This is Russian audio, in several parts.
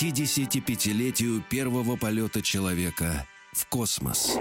55-летию первого полета человека в космос.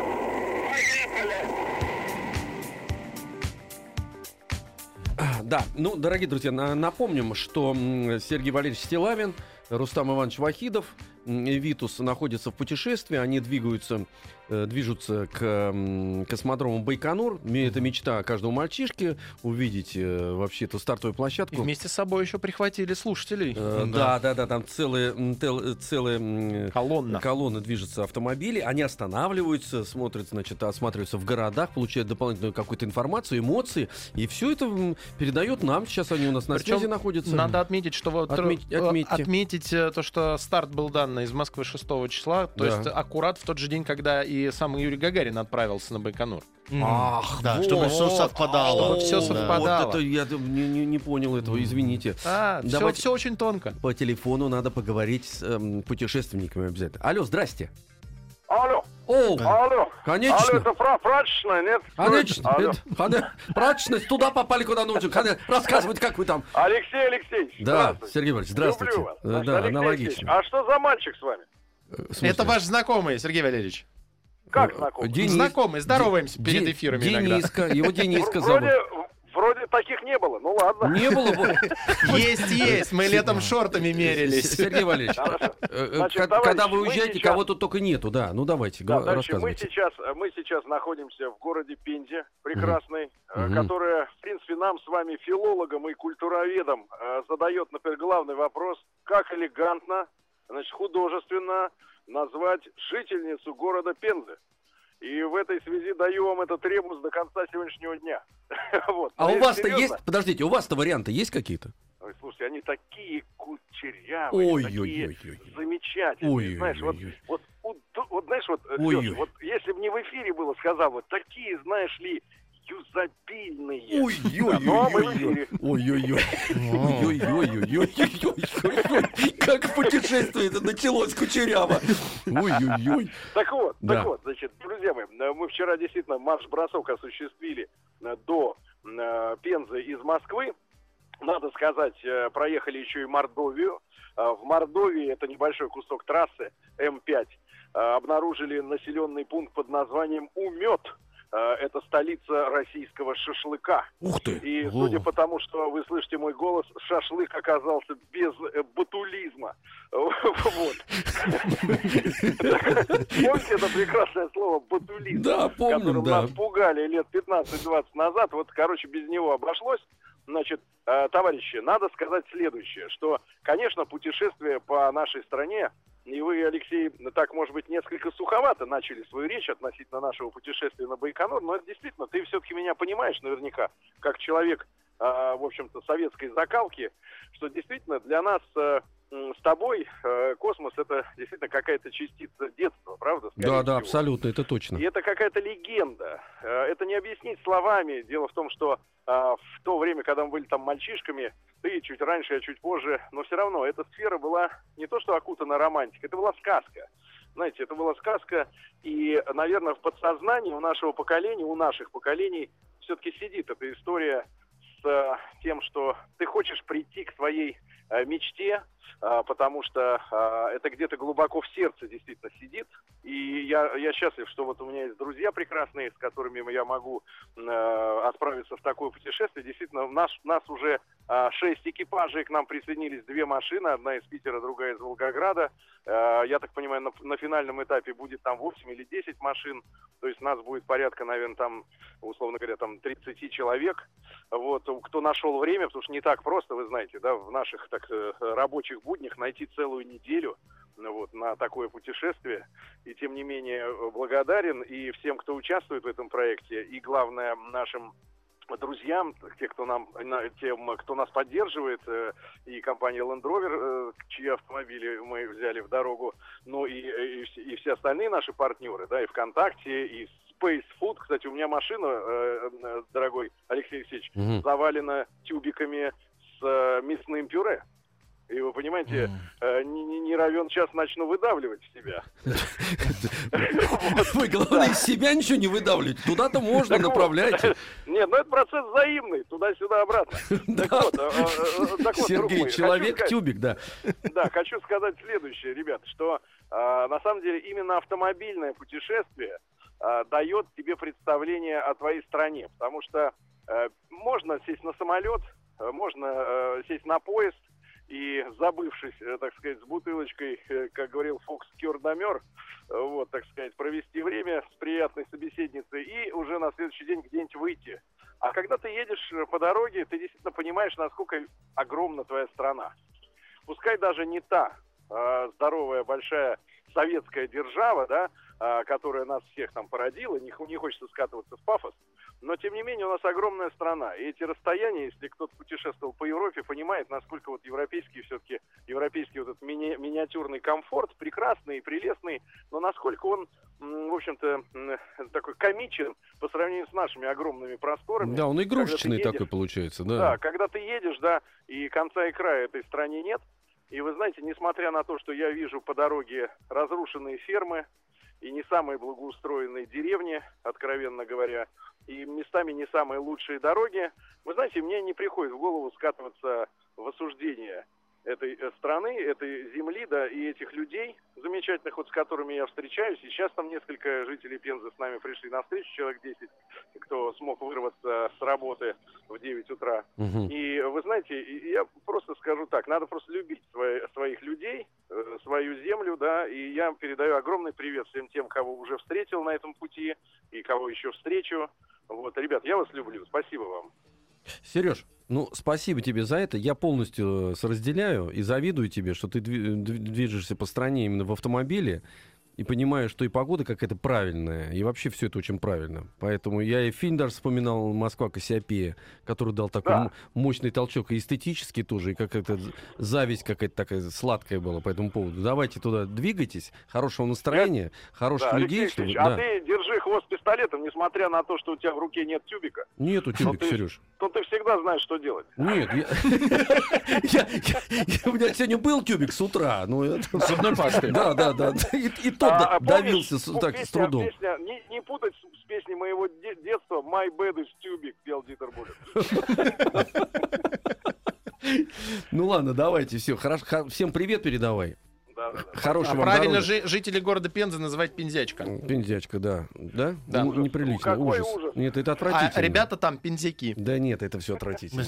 Да, ну, дорогие друзья, на- напомним, что Сергей Валерьевич Стилавин, Рустам Иванович Вахидов, Витус находятся в путешествии, они двигаются, движутся к космодрому Байконур. Это мечта каждого мальчишки увидеть э, вообще эту стартовую И площадку. вместе с собой еще прихватили слушателей. Э, Да, да, да, там целые, тел- целые м, Колонна. колонны движутся автомобили, они останавливаются, смотрят, значит, осматриваются в городах, получают дополнительную какую-то информацию, эмоции, и все это передает нам. Сейчас они у нас на Причем связи находятся. Надо отметить, что вот Отметь- э, отметьте. отметить э, то, что старт был дан из Москвы 6 числа, то Да. есть аккурат в тот же день, когда и сам Юрий Гагарин отправился на Байконур. Ах, Да, вот. чтобы все совпадало. Чтобы всё О, совпадало. Вот это я не, не- не понял этого, извините. А, все, Давайте- очень тонко. По телефону надо поговорить с эм, путешественниками обязательно. Алло, здрасте. Алло, О, алло. конечно. Алло, это пра прачечная, нет? Конечно. Алло. это- Прачечность, туда попали, куда нужно. Рассказывайте, как вы там. Алексей Алексеевич, Да, здравствуйте. Сергей Валерьевич, здравствуйте. Люблю вас. Значит, Да, Алексей аналогично. Алексеевич, а что за мальчик с вами? Э? Это ваш знакомый, Сергей Валерьевич. Как Э, знакомый? Денис- Знакомый, здороваемся перед Де- эфирами иногда. Дениска, его Дениска зовут. Вроде, вроде таких не было, ну ладно. Не было бы. Есть, есть, мы летом шортами мерились. Сергей Валерьевич, Хорошо. э, э, когда вы уезжаете, сейчас- кого тут только нету, да. Ну давайте, рассказывайте. сейчас, мы сейчас находимся в городе Пензе, прекрасной, Мгм. которая, в принципе, нам с вами, филологам и культуроведам, задает, например, главный вопрос, как элегантно, значит, художественно назвать жительницу города Пензы. И в этой связи даю вам этот ребус до конца сегодняшнего дня. Вот. А Но у если вас-то есть, подождите, у вас-то варианты есть какие-то? Ой, слушайте, они такие кучерявые, такие Ой-ой-ой. замечательные. Ой-ой-ой-ой. знаешь, вот, вот, уд- вот, знаешь, вот, э, Ой-ой. Лёш, вот если бы не в эфире было сказал, вот такие, знаешь ли, юзабильные. Ой-ой-ой. Как путешествие это началось кучеряво. Ой-ой-ой. Так вот, так вот, значит, друзья мои, мы вчера действительно марш-бросок осуществили до Пензы из Москвы. Надо сказать, проехали еще и Мордовию. В Мордовии, это небольшой кусок трассы М5, э, обнаружили населенный пункт под названием Умет. Э, Это столица российского шашлыка. Ух ты. И судя по тому, что вы слышите мой голос, шашлык оказался без э, батулизма. Вот. Помните это прекрасное слово батулизм? Да, которым да. нас пугали лет 15-20 назад. Вот, короче, без него обошлось. Значит, э, товарищи, надо сказать следующее, что, конечно, путешествие по нашей стране, и вы, Алексей, так, может быть, несколько суховато начали свою речь относительно нашего путешествия на Байконур, но это действительно, ты все-таки меня понимаешь наверняка, как человек, э, в общем-то, советской закалки, что действительно для нас м, с тобой э, космос это действительно какая-то частица детства, правда? скорее Да, да, всего? абсолютно, это точно. И это какая-то легенда. Э, Это не объяснить словами. Дело в том, что э, в то время, когда мы были там мальчишками, ты чуть раньше, я чуть позже, но все равно эта сфера была не то что окутана романтикой, это была сказка. Знаете, это была сказка, и, наверное, в подсознании у нашего поколения, у наших поколений все-таки сидит эта история с тем, что ты хочешь прийти к своей э, мечте, э, потому что э, это где-то глубоко в сердце действительно сидит. И я, я счастлив, что вот у меня есть друзья прекрасные, с которыми я могу отправиться в такое путешествие. Действительно, у нас, нас уже шесть экипажей, к нам присоединились две машины, одна из Питера, другая из Волгограда. Я так понимаю, на, на финальном этапе будет там 8 или 10 машин. То есть нас будет порядка, наверное, там, условно говоря, там 30 человек. Вот, кто нашел время, потому что не так просто, вы знаете, да, в наших так э, рабочих буднях найти целую неделю ну, вот, на такое путешествие. И тем не менее э, благодарен и всем, кто участвует в этом проекте, и главное нашим друзьям, те, кто нам, тем, кто нас поддерживает, э, и компания Land Rover, чьи автомобили мы взяли в дорогу, ну и, и, и все остальные наши партнеры, да, и ВКонтакте, и Space Food. Кстати, у меня машина, э, дорогой Алексей Алексеевич, угу. завалена тюбиками с мясным пюре. И вы понимаете, mm. не, не, не равен час начну выдавливать себя. Вы, главное, из себя ничего не выдавливать. Туда-то можно, направлять. Нет, ну это процесс взаимный. Туда-сюда, обратно. Сергей, человек-тюбик, да. Да, хочу сказать следующее, ребята, что на самом деле именно автомобильное путешествие дает тебе представление о твоей стране. Потому что можно сесть на самолет, можно сесть на поезд, и забывшись, э, так сказать, с бутылочкой, э, как говорил Фокс Кёрдомер, вот, так сказать, провести время с приятной собеседницей и уже на следующий день где-нибудь выйти. А когда ты едешь э, по дороге, ты действительно понимаешь, насколько огромна твоя страна. Пускай даже не та э, здоровая, большая советская держава, да, э, которая нас всех там породила, не, не хочется скатываться в пафос, но, тем не менее, у нас огромная страна. И эти расстояния, если кто-то путешествовал по Европе, понимает, насколько вот европейский все-таки, европейский вот этот мини миниатюрный комфорт, прекрасный и прелестный, но насколько он, в общем-то, такой комичен по сравнению с нашими огромными просторами. Да, он игрушечный едешь, такой получается, да. Да, когда ты едешь, да, и конца и края этой стране нет, и вы знаете, несмотря на то, что я вижу по дороге разрушенные фермы и не самые благоустроенные деревни, откровенно говоря, и местами не самые лучшие дороги. Вы знаете, мне не приходит в голову скатываться в осуждение этой э, страны, этой земли, да, и этих людей замечательных, вот с которыми я встречаюсь. И сейчас там несколько жителей Пензы с нами пришли на встречу, человек 10, кто смог вырваться с работы в 9 утра. Угу. И вы знаете, я просто скажу так, надо просто любить свои, своих людей, э, свою землю, да, и я передаю огромный привет всем тем, кого уже встретил на этом пути и кого еще встречу. Вот, ребят, я вас люблю. Спасибо вам. Сереж, ну, спасибо тебе за это. Я полностью э, разделяю и завидую тебе, что ты движешься по стране именно в автомобиле и понимаю, что и погода какая-то правильная, и вообще все это очень правильно. Поэтому я и фильм даже вспоминал «Москва Кассиопея», который дал такой да. мощный толчок, и эстетически тоже, и какая-то зависть какая-то такая сладкая была по этому поводу. Давайте туда двигайтесь, хорошего настроения, я... хороших да, людей. Алексей чтобы... а да. ты держи хвост пистолетом, несмотря на то, что у тебя в руке нет тюбика. Нету тюбика, Сереж. То ты всегда знаешь, что делать. Нет, у меня сегодня был тюбик с утра. С одной пастой. Да, да, да. И то а, а давился помнишь, с, так, песня, с трудом. Песня, не, не путать с песней моего де- детства «My bed is tubik» пел Дитер. Ну ладно, давайте, все, хорошо, всем привет передавай. Хорошего а правильно жи- жители города Пенза называть пензячка. Пензячка, да. Да? да. Ну, неприлично. Ну, ужас. ужас. Нет, это отвратительно. А ребята там пензяки. Да нет, это все отвратительно.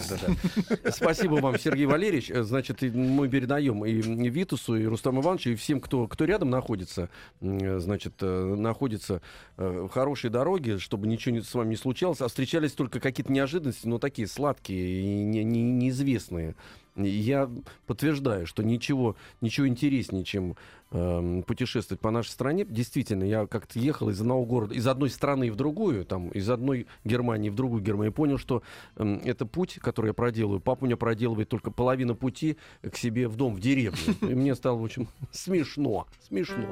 Спасибо вам, Сергей Валерьевич. Значит, мы передаем и Витусу, и Рустаму Ивановичу, и всем, кто, кто рядом находится, значит, э, находится э, в хорошей дороге, чтобы ничего с вами не случалось, а встречались только какие-то неожиданности, но такие сладкие и не, не, неизвестные. Я подтверждаю, что ничего, ничего интереснее, чем э, путешествовать по нашей стране. Действительно, я как-то ехал из одного города, из одной страны в другую, там, из одной Германии в другую Германию, понял, что э, это путь, который я проделываю. Папа у меня проделывает только половину пути к себе в дом, в деревню. И мне стало очень смешно. Смешно.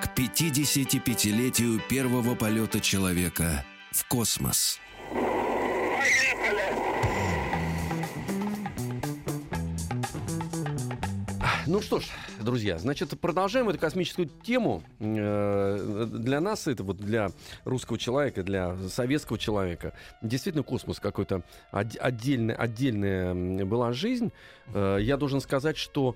К 55-летию первого полета человека в космос. Ну что ж, друзья, значит, продолжаем эту космическую тему. Э, для нас, это вот для русского человека, для советского человека, действительно космос какой-то отдельная, отдельная была жизнь. Э, я должен сказать, что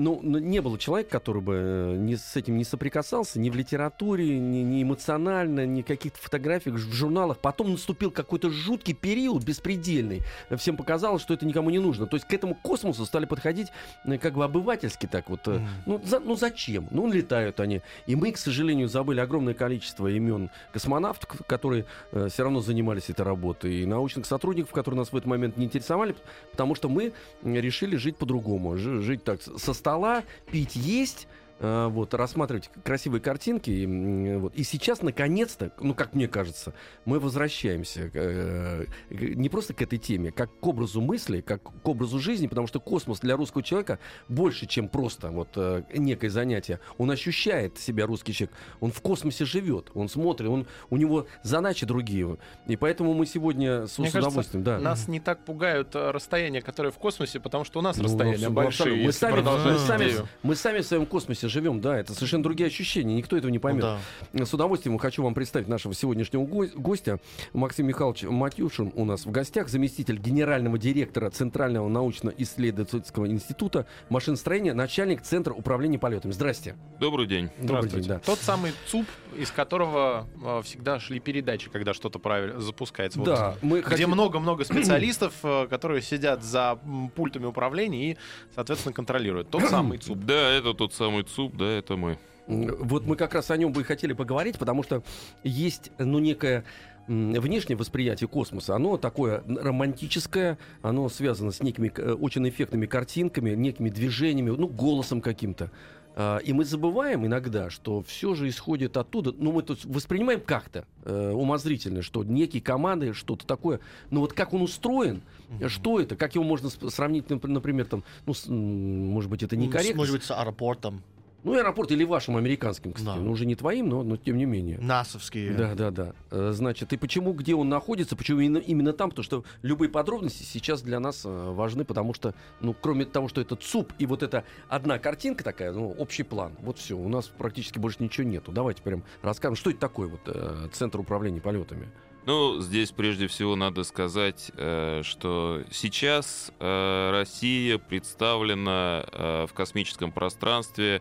ну, не было человека, который бы э, не, с этим не соприкасался ни в литературе, ни, ни эмоционально, ни в каких-то фотографиях, в журналах. Потом наступил какой-то жуткий период, беспредельный. Всем показалось, что это никому не нужно. То есть к этому космосу стали подходить э, как бы обывательски так вот. Mm. Ну, за, ну зачем? Ну, летают они. И мы, к сожалению, забыли огромное количество имен космонавтов, которые э, все равно занимались этой работой, и научных сотрудников, которые нас в этот момент не интересовали, потому что мы решили жить по-другому. Жить так, со стола, пить есть, вот, рассматривать красивые картинки. И, вот. и сейчас, наконец-то, ну, как мне кажется, мы возвращаемся э, не просто к этой теме, как к образу мысли, как к образу жизни, потому что космос для русского человека больше, чем просто вот э, некое занятие. Он ощущает себя, русский человек, он в космосе живет, он смотрит, он, у него задачи другие. И поэтому мы сегодня с, Мне с кажется, удовольствием... да. Нас не так пугают э, расстояния, которые в космосе, потому что у нас Ну, расстояния ну, большие. Мы сами, сами, мы сами в своем космосе живем, да, это совершенно другие ощущения, никто этого не Ну поймет. да. С удовольствием хочу вам представить нашего сегодняшнего го- гостя. Максим Михайлович Матюшин у нас в гостях, заместитель генерального директора Центрального научно-исследовательского института машиностроения, начальник Центра управления полетами. Здрасте. Добрый день. Добрый Здравствуйте. день, да. Тот самый ЦУП, из которого э, всегда шли передачи, когда что-то правильно запускается. Вот Да, мы Где хотим- много-много специалистов, э, которые сидят за пультами управления и, соответственно, контролируют. Тот самый ЦУП. Да, это тот самый ЦУП, да, это мы. Вот мы как раз о нем бы и хотели поговорить, потому что есть, ну, некое внешнее восприятие космоса, оно такое романтическое, оно связано с некими э, очень эффектными картинками, некими движениями, ну, голосом каким-то. А, И мы забываем иногда, что все же исходит оттуда. Ну, мы тут воспринимаем как-то э, умозрительно, что некие команды, что-то такое. Но вот как он устроен, что это, как его можно сравнить, напр- например, там, ну, с, может быть, это Ну, некорректно. Может быть, с аэропортом. Ну, аэропорт или вашим американским, кстати. Да. Ну, уже не твоим, но, но тем не менее. НАСовские. Да, да, да. Э, Значит, и почему, где он находится, почему именно, именно там, потому что любые подробности сейчас для нас э, важны, потому что, ну, кроме того, что это ЦУП и вот эта одна картинка такая, ну, общий план, вот все, у нас практически больше ничего нету. Давайте прям расскажем, что это такое вот э, Центр управления полетами. Ну, здесь прежде всего надо сказать, э, что сейчас э, Россия представлена э, в космическом пространстве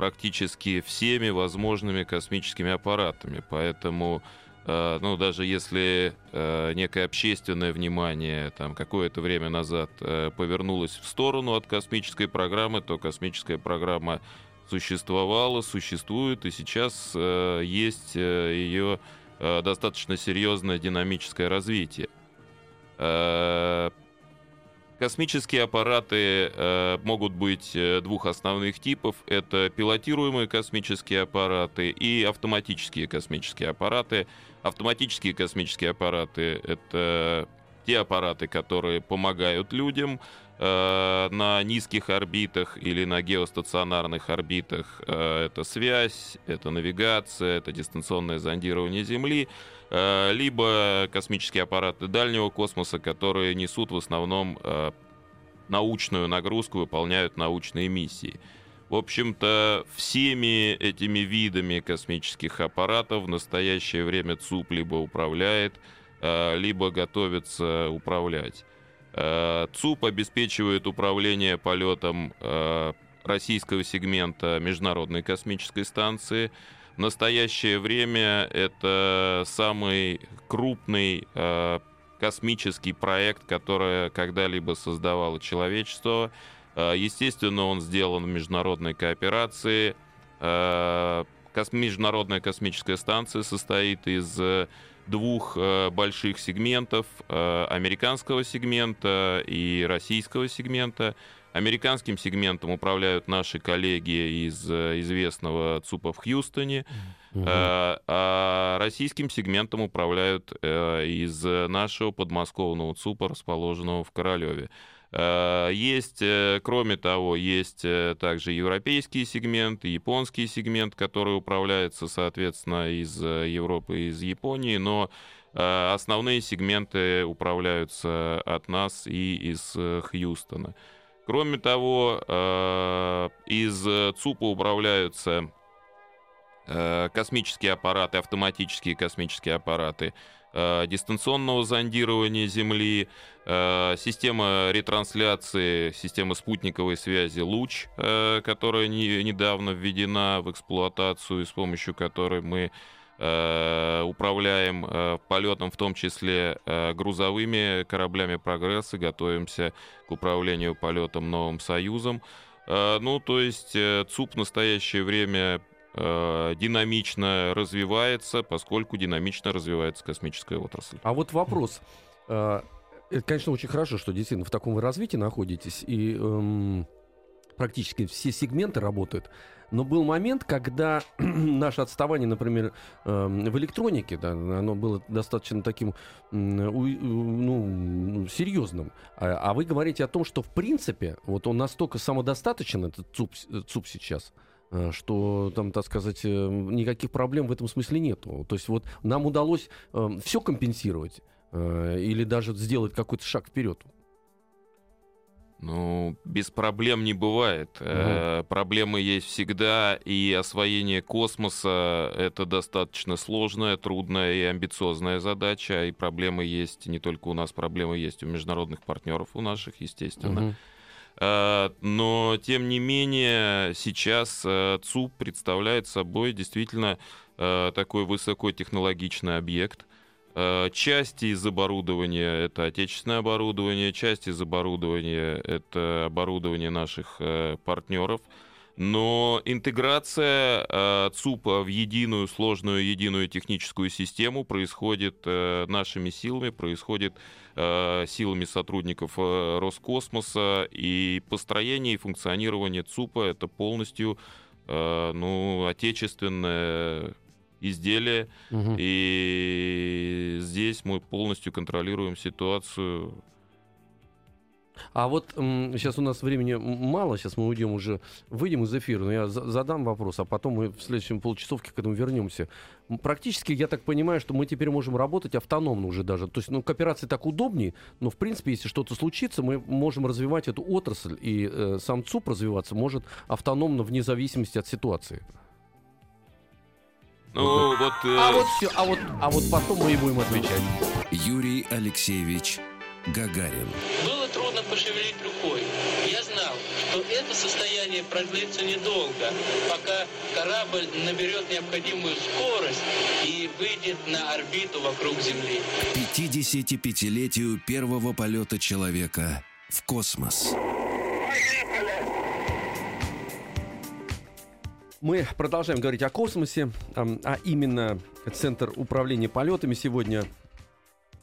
практически всеми возможными космическими аппаратами. Поэтому, э, ну, даже если э, некое общественное внимание там какое-то время назад э, повернулось в сторону от космической программы, то космическая программа существовала, существует, и сейчас э, есть э, ее э, достаточно серьезное динамическое развитие. Космические аппараты э, могут быть э, двух основных типов. Это пилотируемые космические аппараты и автоматические космические аппараты. Автоматические космические аппараты — это те аппараты, которые помогают людям э, на низких орбитах или на геостационарных орбитах. Э, это связь, это навигация, это дистанционное зондирование Земли либо космические аппараты дальнего космоса, которые несут в основном э, научную нагрузку, выполняют научные миссии. В общем-то, всеми этими видами космических аппаратов в настоящее время ЦУП либо управляет, э, либо готовится управлять. Э, ЦУП обеспечивает управление полетом э, российского сегмента Международной космической станции. В настоящее время это самый крупный э, космический проект, который когда-либо создавало человечество. Э, естественно, он сделан в международной кооперации. Э, Международная космическая станция состоит из э, двух э, больших сегментов, э, американского сегмента и российского сегмента. Американским сегментом управляют наши коллеги из э, известного ЦУПа в Хьюстоне, э, а российским сегментом управляют э, из нашего подмосковного ЦУПа, расположенного в Королеве. Есть, кроме того, есть также европейский сегмент, японский сегмент, который управляется, соответственно, из Европы и из Японии, но основные сегменты управляются от нас и из Хьюстона. Кроме того, э, из ЦУПа управляются э, космические аппараты, автоматические космические аппараты э, дистанционного зондирования Земли, система ретрансляции, система спутниковой связи «Луч», которая не- недавно введена в эксплуатацию, с помощью которой мы управляем э, полетом, в том числе э, грузовыми кораблями «Прогресс» и готовимся к управлению полетом «Новым Союзом». Э, Ну, то есть э, ЦУП в настоящее время э, динамично развивается, поскольку динамично развивается космическая отрасль. А вот вопрос. Э, Это, конечно, очень хорошо, что действительно в таком вы развитии находитесь. И эм, практически все сегменты работают. Но был момент, когда наше отставание, например, эм, в электронике, да, оно было достаточно таким ну, серьезным. А, а вы говорите о том, что в принципе, вот он настолько самодостаточен, этот ЦУП, ЦУП сейчас, э, что там, так сказать, э, никаких проблем в этом смысле нету. То есть вот нам удалось э, все компенсировать или даже сделать какой-то шаг вперед. Ну, без проблем не бывает. Угу. Э, проблемы есть всегда, и освоение космоса — это достаточно сложная, трудная и амбициозная задача, и проблемы есть не только у нас, проблемы есть у международных партнеров у наших, естественно. Угу. Э, но, тем не менее, сейчас э, ЦУП представляет собой действительно э, такой высокотехнологичный объект, части из оборудования — это отечественное оборудование, часть из оборудования — это оборудование наших э, партнеров. Но интеграция э, ЦУПа в единую сложную единую техническую систему происходит нашими силами, происходит силами сотрудников Роскосмоса, и построение и функционирование ЦУПа — это полностью ну, отечественное изделия. Угу. И здесь мы полностью контролируем ситуацию. А вот сейчас у нас времени мало, сейчас мы уйдем уже, выйдем из эфира, но я за задам вопрос, а потом мы в следующем полчасовке к этому вернемся. Практически, я так понимаю, что мы теперь можем работать автономно уже даже. То есть, ну, к операции так удобнее, но, в принципе, если что-то случится, мы можем развивать эту отрасль, и э, сам ЦУП развиваться может автономно вне зависимости от ситуации. Ну, вот... Э... А вот все, а вот, а вот потом мы и будем отвечать. Юрий Алексеевич Гагарин. Было трудно пошевелить рукой. Я знал, что это состояние продлится недолго, пока корабль наберет необходимую скорость и выйдет на орбиту вокруг Земли. 55-летию первого полета человека в космос. Мы продолжаем говорить о космосе, а именно Центр управления полетами сегодня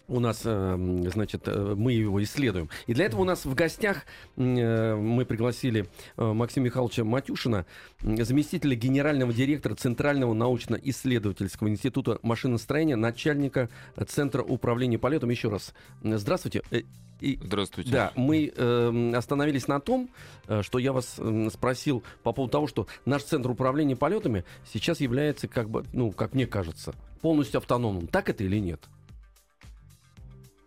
у нас, э, значит, э, мы его исследуем. И для этого у нас в гостях э, мы пригласили Максима Михайловича Матюшина, заместителя генерального директора Центрального научно-исследовательского института машиностроения, начальника Центра управления полетом. Еще раз, здравствуйте. И, Здравствуйте. Да, мы э, остановились на том, что я вас э, спросил по поводу того, что наш центр управления полетами сейчас является, как бы, ну, как мне кажется, полностью автономным. Так это или нет?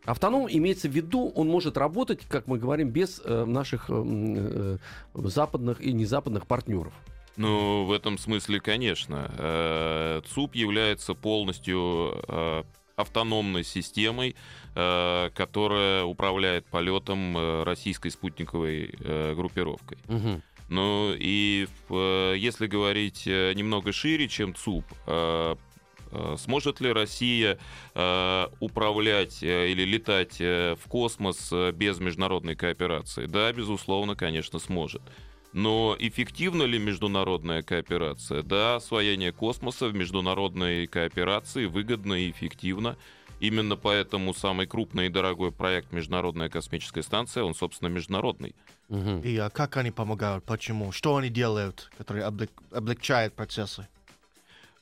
Автоном имеется в виду, он может работать, как мы говорим, без э, наших э, э, западных и незападных партнеров. Ну, в этом смысле, конечно. Э, ЦУП является полностью э, автономной системой, которая управляет полетом российской спутниковой группировкой. Угу. Ну и если говорить немного шире, чем ЦУП, сможет ли Россия э, управлять э, или летать в космос без международной кооперации? Да, безусловно, конечно, сможет. Но эффективна ли международная кооперация? Да, освоение космоса в международной кооперации выгодно и эффективно. Именно поэтому самый крупный и дорогой проект Международная космическая станция, он, собственно, международный. Угу. И а как они помогают? Почему? Что они делают, которые облег... облегчают процессы?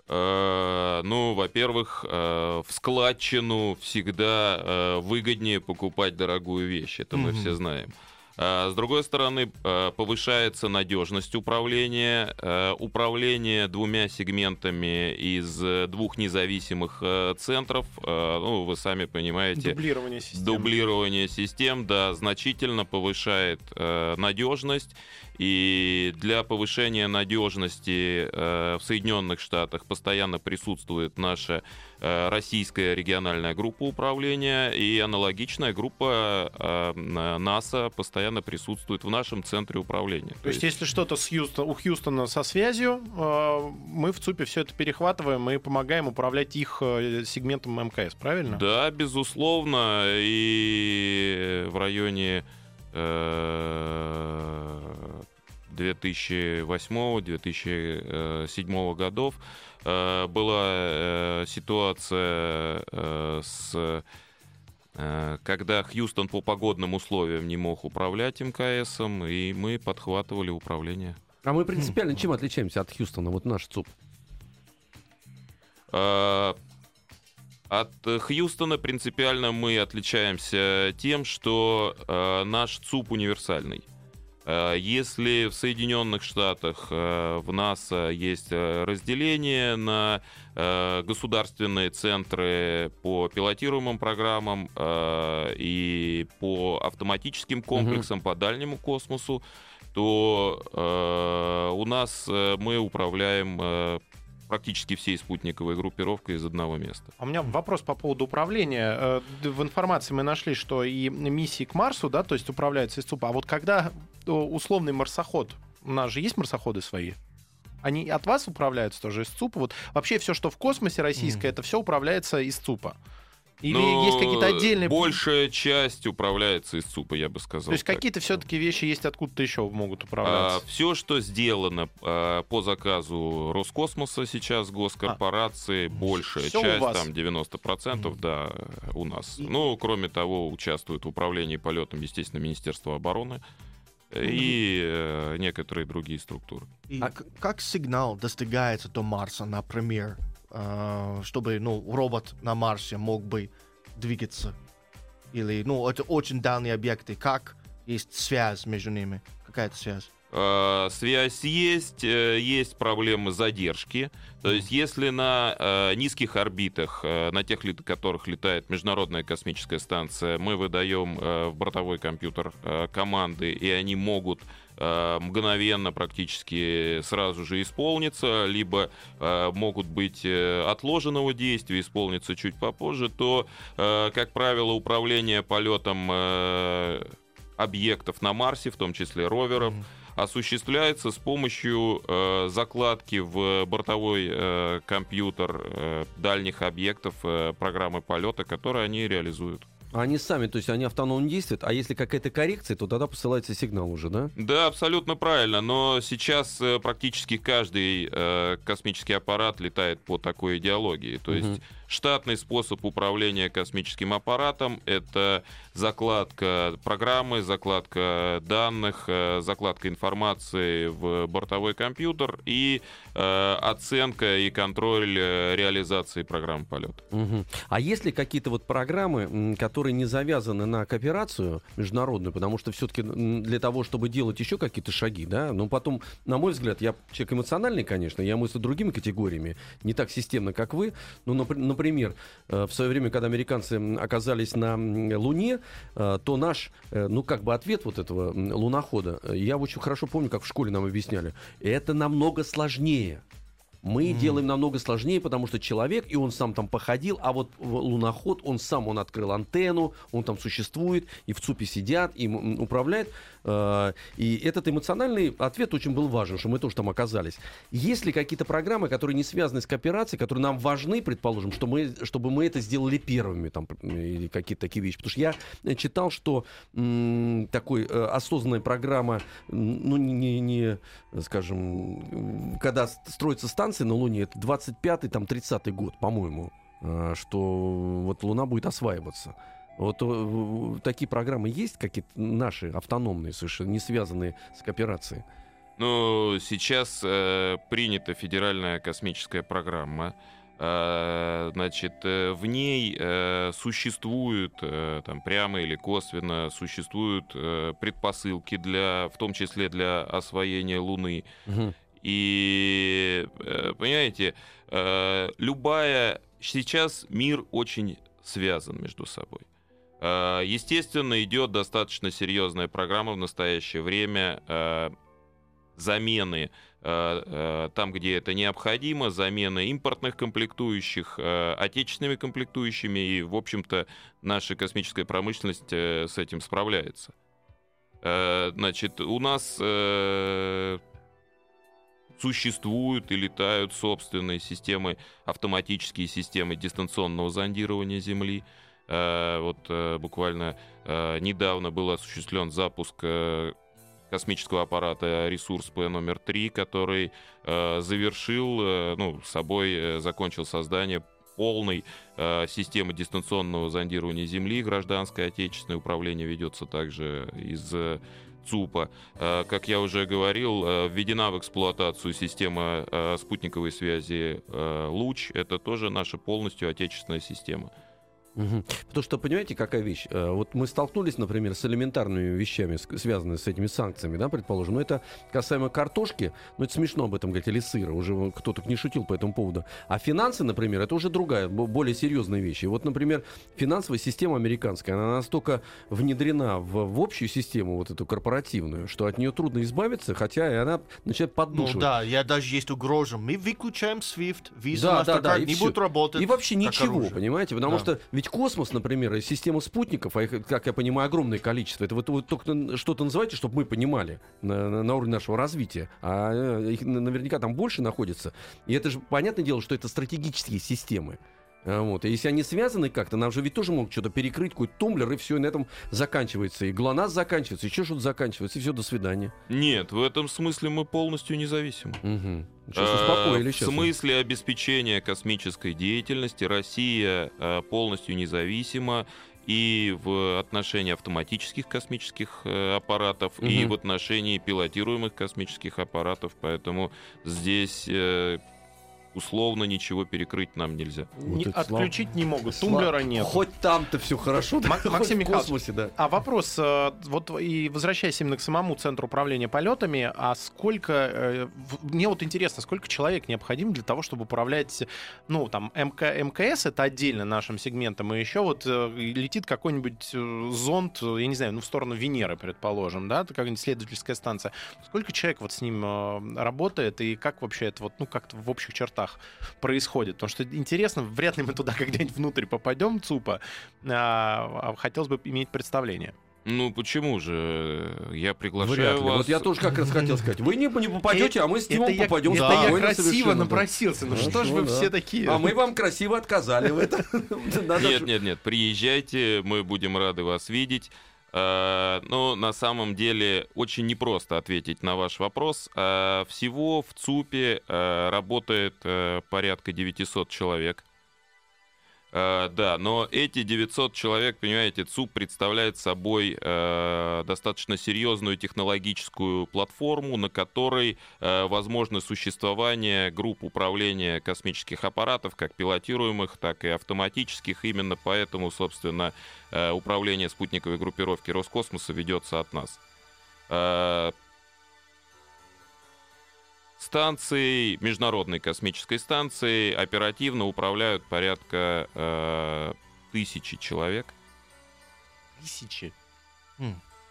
Э, ну, во-первых, э, в складчину всегда э, выгоднее покупать дорогую вещь. Это мы все знаем. С другой стороны, повышается надежность управления. Управление двумя сегментами из двух независимых центров, ну, вы сами понимаете... Дублирование систем. Дублирование систем, да, значительно повышает надежность. И для повышения надежности э, в Соединенных Штатах постоянно присутствует наша э, российская региональная группа управления, и аналогичная группа э, НАСА постоянно присутствует в нашем центре управления. То, То есть, есть, если что-то с Хьюстон, у Хьюстона со связью, э, мы в ЦУПе все это перехватываем и помогаем управлять их э, сегментом МКС, правильно? Да, безусловно, и в районе 2008-2007 годов э, была э, ситуация с когда Хьюстон по погодным условиям не мог управлять МКСом, и мы подхватывали управление. А мы принципиально чем отличаемся от Хьюстона, вот наш ЦУП? А, От э, Хьюстона принципиально мы отличаемся тем, что э, наш ЦУП универсальный. Э, Если в Соединенных Штатах э, в НАСА есть э, разделение на государственные центры по пилотируемым программам и по автоматическим комплексам по дальнему космосу, то у нас мы управляем практически всей спутниковой группировкой из одного места. А У меня вопрос по поводу управления. Э, В информации мы нашли, что и миссии к Марсу, да, то есть управляются из ЦУПа. А вот когда условный марсоход, у нас же есть марсоходы свои, они от вас управляются тоже из ЦУПа? Вот вообще все, что в космосе российское, это все управляется из ЦУПа? Или Но есть какие-то отдельные... Большая часть управляется из ЦУПа, я бы сказал. То есть так. какие-то все-таки вещи есть откуда-то еще могут управляться? все, что сделано а, по заказу Роскосмоса сейчас, госкорпорации, большая всё у часть, там 90%, да, у нас. Ну, кроме того, участвует в управлении полетом, естественно, Министерство обороны и э, некоторые другие структуры. И А к- как сигнал достигается до Марса, например, чтобы ну, робот на Марсе мог бы двигаться? Или, ну, это очень дальние объекты. Как есть связь между ними? Какая-то связь? Э, Связь есть, э, есть проблемы задержки. То есть, если на э, низких орбитах, э, на тех, которых летает Международная космическая станция, мы выдаем э, в бортовой компьютер э, команды, и они могут э, мгновенно практически сразу же исполниться, либо э, могут быть э, отложенного действия, исполниться чуть попозже, то, э, как правило, управление полетом э, объектов на Марсе, в том числе роверов, осуществляется с помощью э, закладки в бортовой э, компьютер э, дальних объектов э, программы полета, которые они реализуют. Они сами, то есть они автономно действуют, а если какая-то коррекция, то тогда посылается сигнал уже, да? Да, абсолютно правильно, но сейчас э, практически каждый э, космический аппарат летает по такой идеологии. То есть Мгм. Штатный способ управления космическим аппаратом — это закладка программы, закладка данных, э, закладка информации в бортовой компьютер и э, оценка и контроль э, реализации программы полета. Мгм. А есть ли какие-то вот программы, которые не завязаны на кооперацию международную, потому что все-таки для того, чтобы делать еще какие-то шаги, да, но потом, на мой взгляд, я человек эмоциональный, конечно, я мыслю другими категориями, не так системно, как вы, ну, напр- например, э, в свое время, когда американцы оказались на Луне, э, то наш, э, ну, как бы ответ вот этого лунохода, я очень хорошо помню, как в школе нам объясняли, это намного сложнее. Мы делаем намного сложнее, потому что человек, и он сам там походил, а вот луноход, он сам, он открыл антенну, он там существует, и в ЦУПе сидят, им м, управляет. Э, И этот эмоциональный ответ очень был важен, что мы тоже там оказались. Есть ли какие-то программы, которые не связаны с кооперацией, которые нам важны, предположим, что мы, чтобы мы это сделали первыми, там, или какие-то такие вещи? Потому что я э, читал, что м, такой э, осознанная программа, ну, не, не- не, скажем, когда строится станция на Луне, это 25-й, там, 30-й год, по-моему, э, что вот Луна будет осваиваться. Вот э, такие программы есть какие-то наши, автономные, совершенно не связанные с кооперацией? Ну, сейчас э, принята федеральная космическая программа. Э, значит, э, в ней э, существуют, э, там, прямо или косвенно, существуют э, предпосылки для, в том числе для освоения Луны. Мгм. И, э, понимаете, э, любая... Сейчас мир очень связан между собой. Э, Естественно, идет достаточно серьезная программа в настоящее время э, замены э, там, где это необходимо, замена импортных комплектующих отечественными комплектующими, и, в общем-то, наша космическая промышленность с этим справляется. Значит, у нас существуют и летают собственные системы, автоматические системы дистанционного зондирования Земли. Э, Вот э, буквально э, недавно был осуществлен запуск космического аппарата «Ресурс П номер 3», который завершил, ну, собой закончил создание полной э, системы дистанционного зондирования Земли, гражданское отечественное управление ведется также из э, ЦУПа. Э, Как я уже говорил, э, введена в эксплуатацию система э, спутниковой связи э, «Луч». Это тоже наша полностью отечественная система. Потому что, понимаете, какая вещь? Э, Вот мы столкнулись, например, с элементарными вещами, связанными с этими санкциями, да, предположим. Но это касаемо картошки, ну это смешно об этом говорить, или сыра, уже кто-то не шутил по этому поводу. А финансы, например, это уже другая, бо- более серьезная вещь. И вот, например, финансовая система американская, она настолько внедрена в, в общую систему, вот эту корпоративную, что от нее трудно избавиться, хотя и она начинает Ну поддушивать. да, я даже есть угроза. Мы выключаем SWIFT, виза, Да, да, да, не будет работать. И вообще ничего, оружие. понимаете? Потому Да. что ведь космос, например, и система спутников, а их, как я понимаю, огромное количество. Это вот вы только что-то называете, чтобы мы понимали на, на- на уровне нашего развития. А э, их на- наверняка там больше находится. И это же понятное дело, что это стратегические системы. А Вот. И если они связаны как-то, нам же ведь тоже могут что-то перекрыть, какой-то тумблер, и все, и на этом заканчивается. И ГЛОНАСС заканчивается, еще что-то заканчивается, и все, до свидания. Нет, в этом смысле мы полностью независимы. Угу. В смысле обеспечения космической деятельности Россия э, полностью независима и в отношении автоматических космических э, аппаратов, и Мгм. в отношении пилотируемых космических аппаратов, поэтому здесь условно ничего перекрыть нам нельзя. Вот Не- отключить не могут, Сла- тумблера нет. Хоть там-то все хорошо, да, Мак- хоть Максим в Михайлович, космосе, да. А вопрос, э, вот и возвращаясь именно к самому центру управления полетами, а сколько, э, мне вот интересно, сколько человек необходимо для того, чтобы управлять, ну, там, МК, МКС, это отдельно нашим сегментом, и еще вот э, летит какой-нибудь зонд, я не знаю, ну, в сторону Венеры, предположим, да, это какая-нибудь исследовательская станция. Сколько человек вот с ним работает, и как вообще это вот, ну, как-то в общих чертах происходит? Потому что интересно, вряд ли мы туда когда-нибудь внутрь попадем, ЦУПа, а, а хотелось бы иметь представление. Ну почему же? Я приглашаю вас. Вот я тоже как раз хотел сказать. Вы не, не попадете, а мы с Тимом это я, попадем это я красиво напросился. Ну что ж вы да. все такие? А мы вам красиво отказали в этом. Нет, нет, нет, приезжайте, мы будем рады вас видеть. Э, Но на самом деле очень непросто ответить на ваш вопрос. Э, Всего в ЦУПе э, работает порядка 900 человек. Э, Да, но эти 900 человек, понимаете, ЦУП представляет собой э, достаточно серьезную технологическую платформу, на которой э, возможно существование групп управления космических аппаратов, как пилотируемых, так и автоматических. Именно поэтому, собственно, э, управление спутниковой группировки Роскосмоса ведется от нас. Станцией, Международной космической станцией оперативно управляют порядка э, тысячи человек. Тысячи.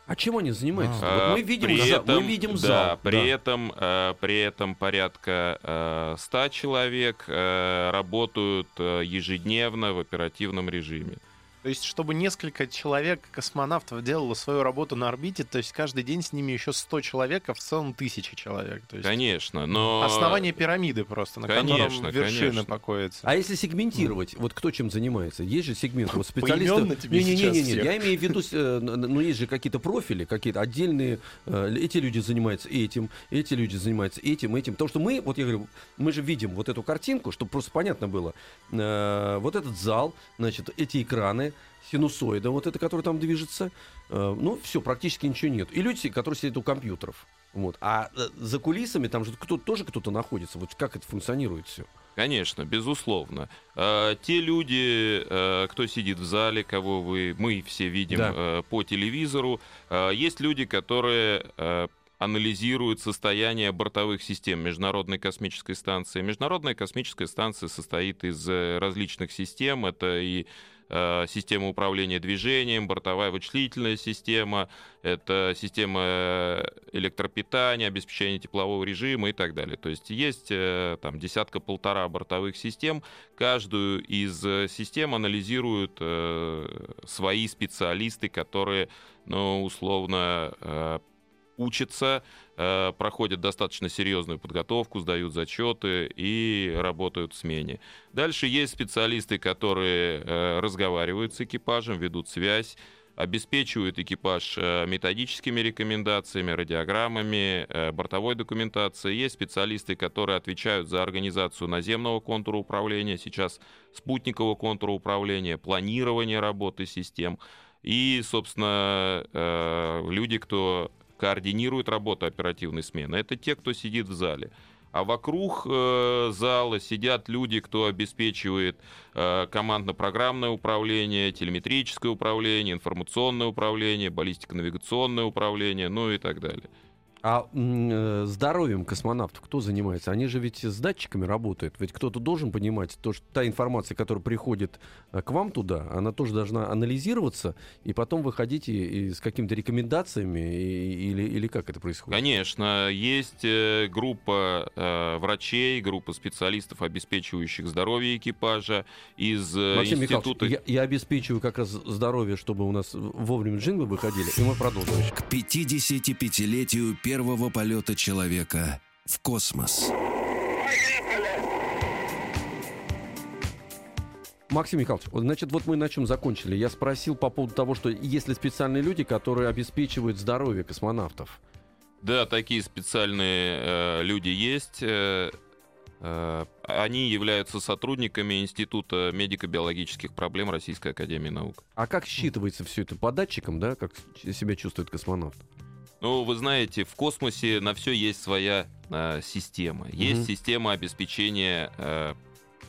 А чем они занимаются? А, Вот мы видим, при за- этом, мы видим да, зал. при да. этом, э, при этом порядка э, 100 человек э, работают э, ежедневно в оперативном режиме. То есть, чтобы несколько человек, космонавтов, делало свою работу на орбите, то есть каждый день с ними еще 100 человек, а в целом тысячи человек. То есть Конечно, но... основание пирамиды просто, на Конечно, котором вершина конечно. покоится. А если сегментировать, вот кто чем занимается? Есть же сегмент, вот специалисты... Поименно тебе Не-не-не, сейчас не, всех. я имею в виду, э, ну есть же какие-то профили, какие-то отдельные, э, эти люди занимаются этим, эти люди занимаются этим, этим. Потому что мы, вот я говорю, мы же видим вот эту картинку, чтобы просто понятно было. Э, Вот этот зал, значит, эти экраны, синусоида, вот это, который там движется, э, ну, все, практически ничего нет. И люди, которые сидят у компьютеров. Вот. А э, за кулисами там же кто тоже кто-то находится. Вот как это функционирует все? Конечно, безусловно. Э, Те люди, э, кто сидит в зале, кого вы, мы все видим Да. э, по телевизору, э, есть люди, которые э, анализируют состояние бортовых систем Международной космической станции. Международная космическая станция состоит из э, различных систем. Это и система управления движением, бортовая вычислительная система, это система э, электропитания, обеспечение теплового режима и так далее. То есть есть э, там десятка-полтора бортовых систем. Каждую из э, систем анализируют э, свои специалисты, которые, ну, условно, э, учатся, э, проходят достаточно серьезную подготовку, сдают зачеты и работают в смене. Дальше есть специалисты, которые э, разговаривают с экипажем, ведут связь, обеспечивают экипаж э, методическими рекомендациями, радиограммами, бортовой документацией. Есть специалисты, которые отвечают за организацию наземного контура управления, сейчас спутникового контура управления, планирование работы систем. И, собственно, люди, кто координирует работу оперативной смены, это те, кто сидит в зале а вокруг э, зала сидят люди, кто обеспечивает э, командно-программное управление, телеметрическое управление, информационное управление, баллистико-навигационное управление, ну и так далее. А э, здоровьем космонавтов кто занимается? Они же ведь с датчиками работают. Ведь кто-то должен понимать, то, что та информация, которая приходит э, к вам туда, она тоже должна анализироваться и потом выходить и, и с какими-то рекомендациями и, или, или как это происходит? Конечно, есть э, группа э, врачей, группа специалистов, обеспечивающих здоровье экипажа из э, Максим института. Я, я обеспечиваю как раз здоровье, чтобы у нас вовремя джинглы выходили, и мы продолжим. К 55-летию первого полета человека в космос. Максим Михайлович, значит, вот мы на чем закончили. Я спросил по поводу того, что есть ли специальные люди, которые обеспечивают здоровье космонавтов. Да, такие специальные э, люди есть. Э, э, они являются сотрудниками Института медико-биологических проблем Российской Академии Наук. А как считывается все это по датчикам, да, как себя чувствует космонавт? Ну, вы знаете, в космосе на все есть своя э, система. Есть Мгм. система обеспечения э,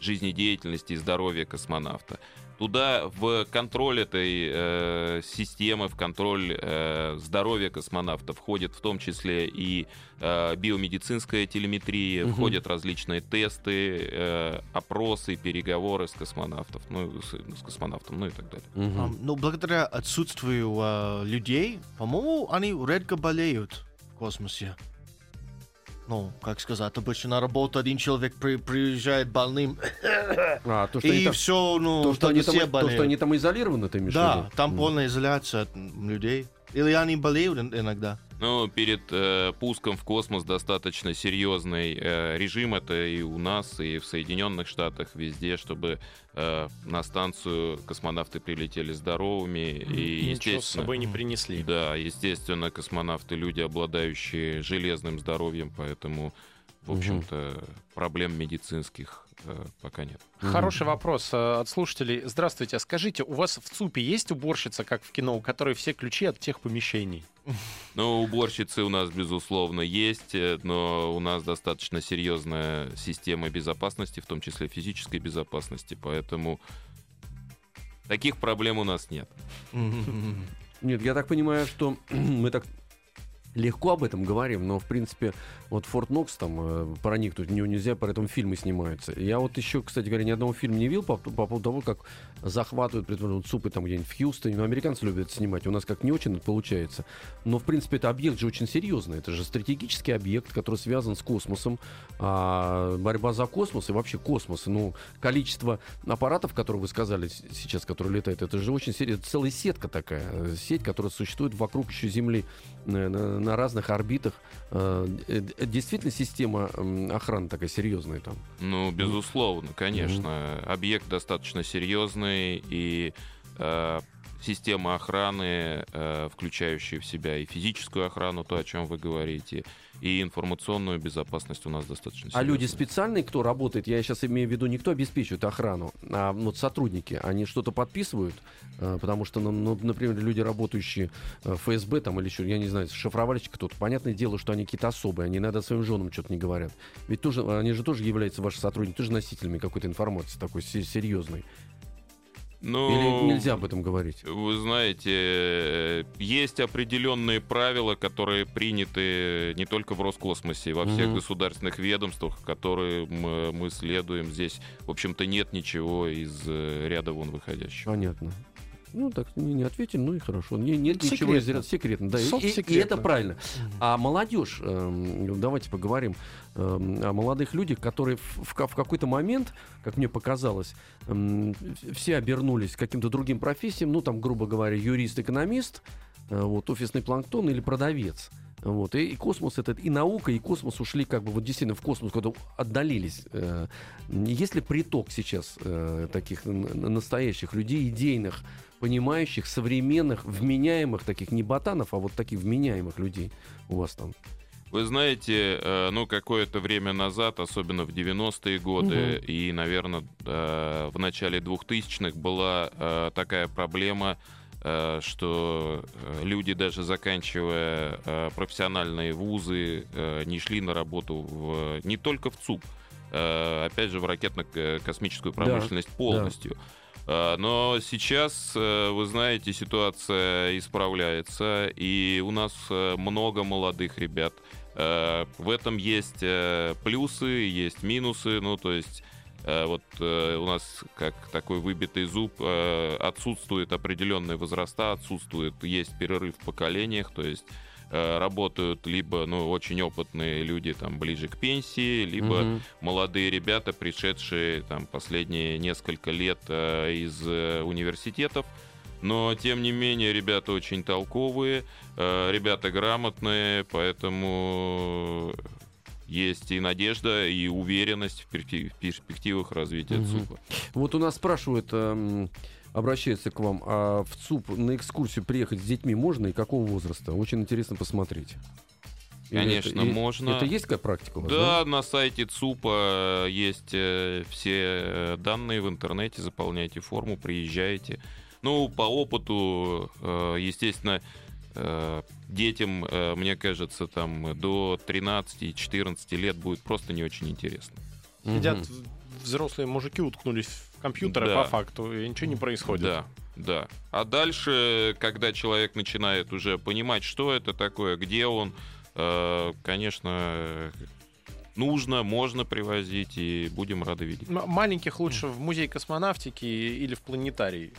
жизнедеятельности и здоровья космонавта. Туда в контроль этой э, системы, в контроль э, здоровья космонавта входит в том числе и э, биомедицинская телеметрия, Мгм. входят различные тесты, э, опросы, переговоры с космонавтов, ну, с, с космонавтом, ну и так далее. Мгм. А, ну, благодаря отсутствию а, людей, по-моему, они редко болеют в космосе. Ну, как сказать, обычно на работу один человек при- приезжает больным, А, то, что и там, все, ну, то, что они там, все то, что они там изолированы, ты имеешь Да, там Мгм. полная изоляция от людей. Или они болеют ин- иногда. Ну, перед э, пуском в космос достаточно серьезный э, режим. Это и у нас, и в Соединенных Штатах, везде, чтобы э, на станцию космонавты прилетели здоровыми. И, Ничего с естественно, собой не принесли. да, естественно, космонавты люди, обладающие железным здоровьем, поэтому, в общем-то, проблем медицинских пока нет. Хороший вопрос э, от слушателей. Здравствуйте, а скажите, у вас в ЦУПе есть уборщица, как в кино, у которой все ключи от тех помещений? Ну, уборщицы у нас, безусловно, есть, э, но у нас достаточно серьезная система безопасности, в том числе физической безопасности, поэтому таких проблем у нас нет. Нет, я так понимаю, что мы так легко об этом говорим, но, в принципе, вот Форт Нокс там э, проникнуть в него нельзя, поэтому фильмы снимаются. Я вот еще, кстати говоря, ни одного фильма не видел по, по поводу того, как захватывают, предположим, ЦУПы там где-нибудь в Хьюстоне. Ну, американцы любят снимать, у нас как не очень это получается. Но, в принципе, это объект же очень серьезный. Это же стратегический объект, который связан с космосом. А борьба за космос и вообще космос. Ну, количество аппаратов, которые вы сказали сейчас, которые летают, это же очень серьезно. Это целая сетка такая. э, Сеть, которая существует вокруг еще Земли э, на, разных орбитах. Э, Действительно, система охраны такая серьезная там. Ну, безусловно, конечно. Объект достаточно серьезный, и э, система охраны, э, включающая в себя и физическую охрану, то, о чем вы говорите, и информационную безопасность у нас достаточно А люди серьезная. специальные, кто работает, я сейчас имею в виду, не кто обеспечивает охрану, а вот сотрудники, они что-то подписывают, Э, потому что, ну, ну, например, люди, работающие э, в ФСБ там или еще, я не знаю, шифровальщик кто-то, понятное дело, что они какие-то особые, они иногда своим женам что-то не говорят. Ведь тоже, они же тоже являются ваши сотрудники, тоже носителями какой-то информации такой се- серьезной. Ну, Или нельзя об этом говорить? Вы знаете, э, есть определенные правила, которые приняты не только в Роскосмосе, во всех Мгм. государственных ведомствах, которым мы следуем. Здесь, в общем-то, нет ничего из э, ряда вон выходящего. Понятно. Ну, так не, не ответили, ну и хорошо. Не, нет ничего Секретно. из ряда- секретно. Да, и- и, это правильно. А молодежь, эм, давайте поговорим эм, о молодых людях, которые в, в в какой-то момент, как мне показалось, эм, все обернулись каким-то другим профессиям, ну, там, грубо говоря, юрист, экономист, э, вот, офисный планктон или продавец. Вот. И, и космос этот, и наука, и космос ушли как бы вот действительно в космос, когда отдалились. Э, есть ли приток сейчас э, таких настоящих людей, идейных, понимающих, современных, вменяемых таких, не ботанов, а вот таких вменяемых людей у вас там? Вы знаете, э, ну, какое-то время назад, особенно в 90-е годы Мгм. и, наверное, в начале 2000-х была такая проблема, что э, люди, даже заканчивая э, профессиональные вузы, э, не шли на работу в, не только в ЦУП, э, опять же, в ракетно-космическую Да, промышленность полностью. Э, Но сейчас, э, вы знаете, ситуация исправляется, и у нас э, много молодых ребят. Э, В этом есть э, плюсы, есть минусы. Ну, то есть э, вот э, у нас как такой выбитый зуб э, отсутствует определенные возраста, отсутствует, есть перерыв в поколениях, то есть э, работают либо ну, очень опытные люди там ближе к пенсии, либо Мгм. молодые ребята, пришедшие там последние несколько лет э, из э, университетов. Но, тем не менее, ребята очень толковые, э, ребята грамотные, поэтому есть и надежда, и уверенность в перспе- в перспективах развития Мгм. ЦУПа. Вот у нас спрашивают, эм, обращаются к вам, а в ЦУП на экскурсию приехать с детьми можно и какого возраста? Очень интересно посмотреть. Или Конечно, это- можно. Это есть какая практика у вас, Да, на сайте ЦУПа есть э, все э, данные в интернете, заполняйте форму, приезжайте. Ну, по опыту, э, естественно, э, детям, э, мне кажется, там до 13-14 лет будет просто не очень интересно. Сидят взрослые мужики, уткнулись в компьютеры Да. по факту, и ничего не происходит. Да, да. А дальше, когда человек начинает уже понимать, что это такое, где он, э, конечно, э, нужно, можно привозить, и будем рады видеть. М- Маленьких лучше в музей космонавтики или в планетарий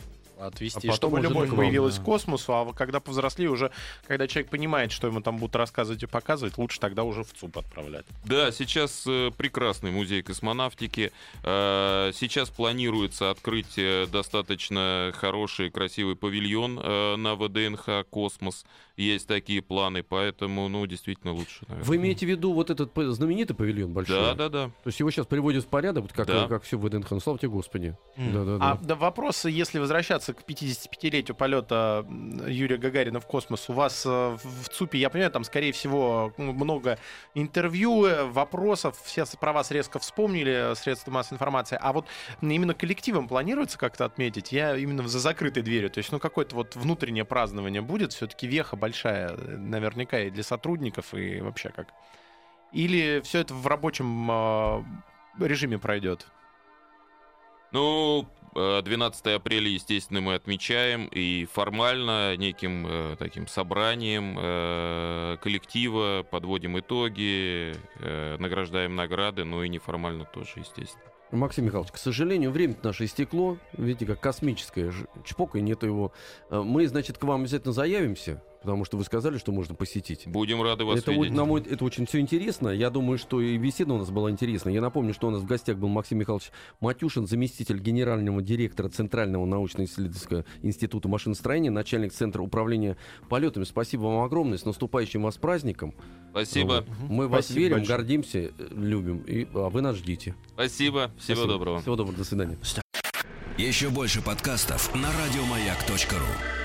отвести, А потом чтобы уже любовь к вам, появилась да. к космосу, а когда повзрослее уже, когда человек понимает, что ему там будут рассказывать и показывать, лучше тогда уже в ЦУП отправлять. Да, сейчас э, прекрасный музей космонавтики. Э, сейчас планируется открыть э, достаточно хороший, красивый павильон э, на ВДНХ «Космос». Есть такие планы, поэтому, ну, действительно лучше, наверное. Вы имеете в виду вот этот знаменитый павильон большой? Да, да, да. То есть его сейчас приводят в порядок, вот как, Да. как все в ВДНХ. Ну, слава тебе, Господи. М. Да, да, А да. да, вопрос, если возвращаться к 55-летию полета Юрия Гагарина в космос, у вас э, в ЦУПе, я понимаю, там, скорее всего, м, много интервью, э, вопросов, все про вас резко вспомнили, э, средства массовой информации, а вот именно коллективом планируется как-то отметить? Я именно за закрытой дверью, то есть, ну, какое-то вот внутреннее празднование будет, все-таки веха большая, наверняка, и для сотрудников, и вообще как? Или все это в рабочем режиме пройдет? Ну, э, 12 апреля, естественно, мы отмечаем и формально неким э, таким собранием э, коллектива подводим итоги, э, награждаем награды, ну и неформально тоже, естественно. Максим Михайлович, к сожалению, время наше истекло. Видите, как космическое чпок, и нету его. Э, Мы, значит, к вам обязательно заявимся, потому что вы сказали, что можно посетить. Будем рады вас Это, видеть. о- на мой, это очень все интересно. Я думаю, что и беседа у нас была интересна. Я напомню, что у нас в гостях был Максим Михайлович Матюшин, заместитель генерального директора Центрального научно-исследовательского института машиностроения, начальник Центра управления полетами. Спасибо вам огромное. С наступающим вас праздником. Спасибо. Вот. Мы вас Спасибо верим, большое. гордимся, э, любим. И, а вы нас ждите. Спасибо. Всего Спасибо. доброго. Всего доброго. До свидания. Еще больше подкастов на радиомаяк.ру.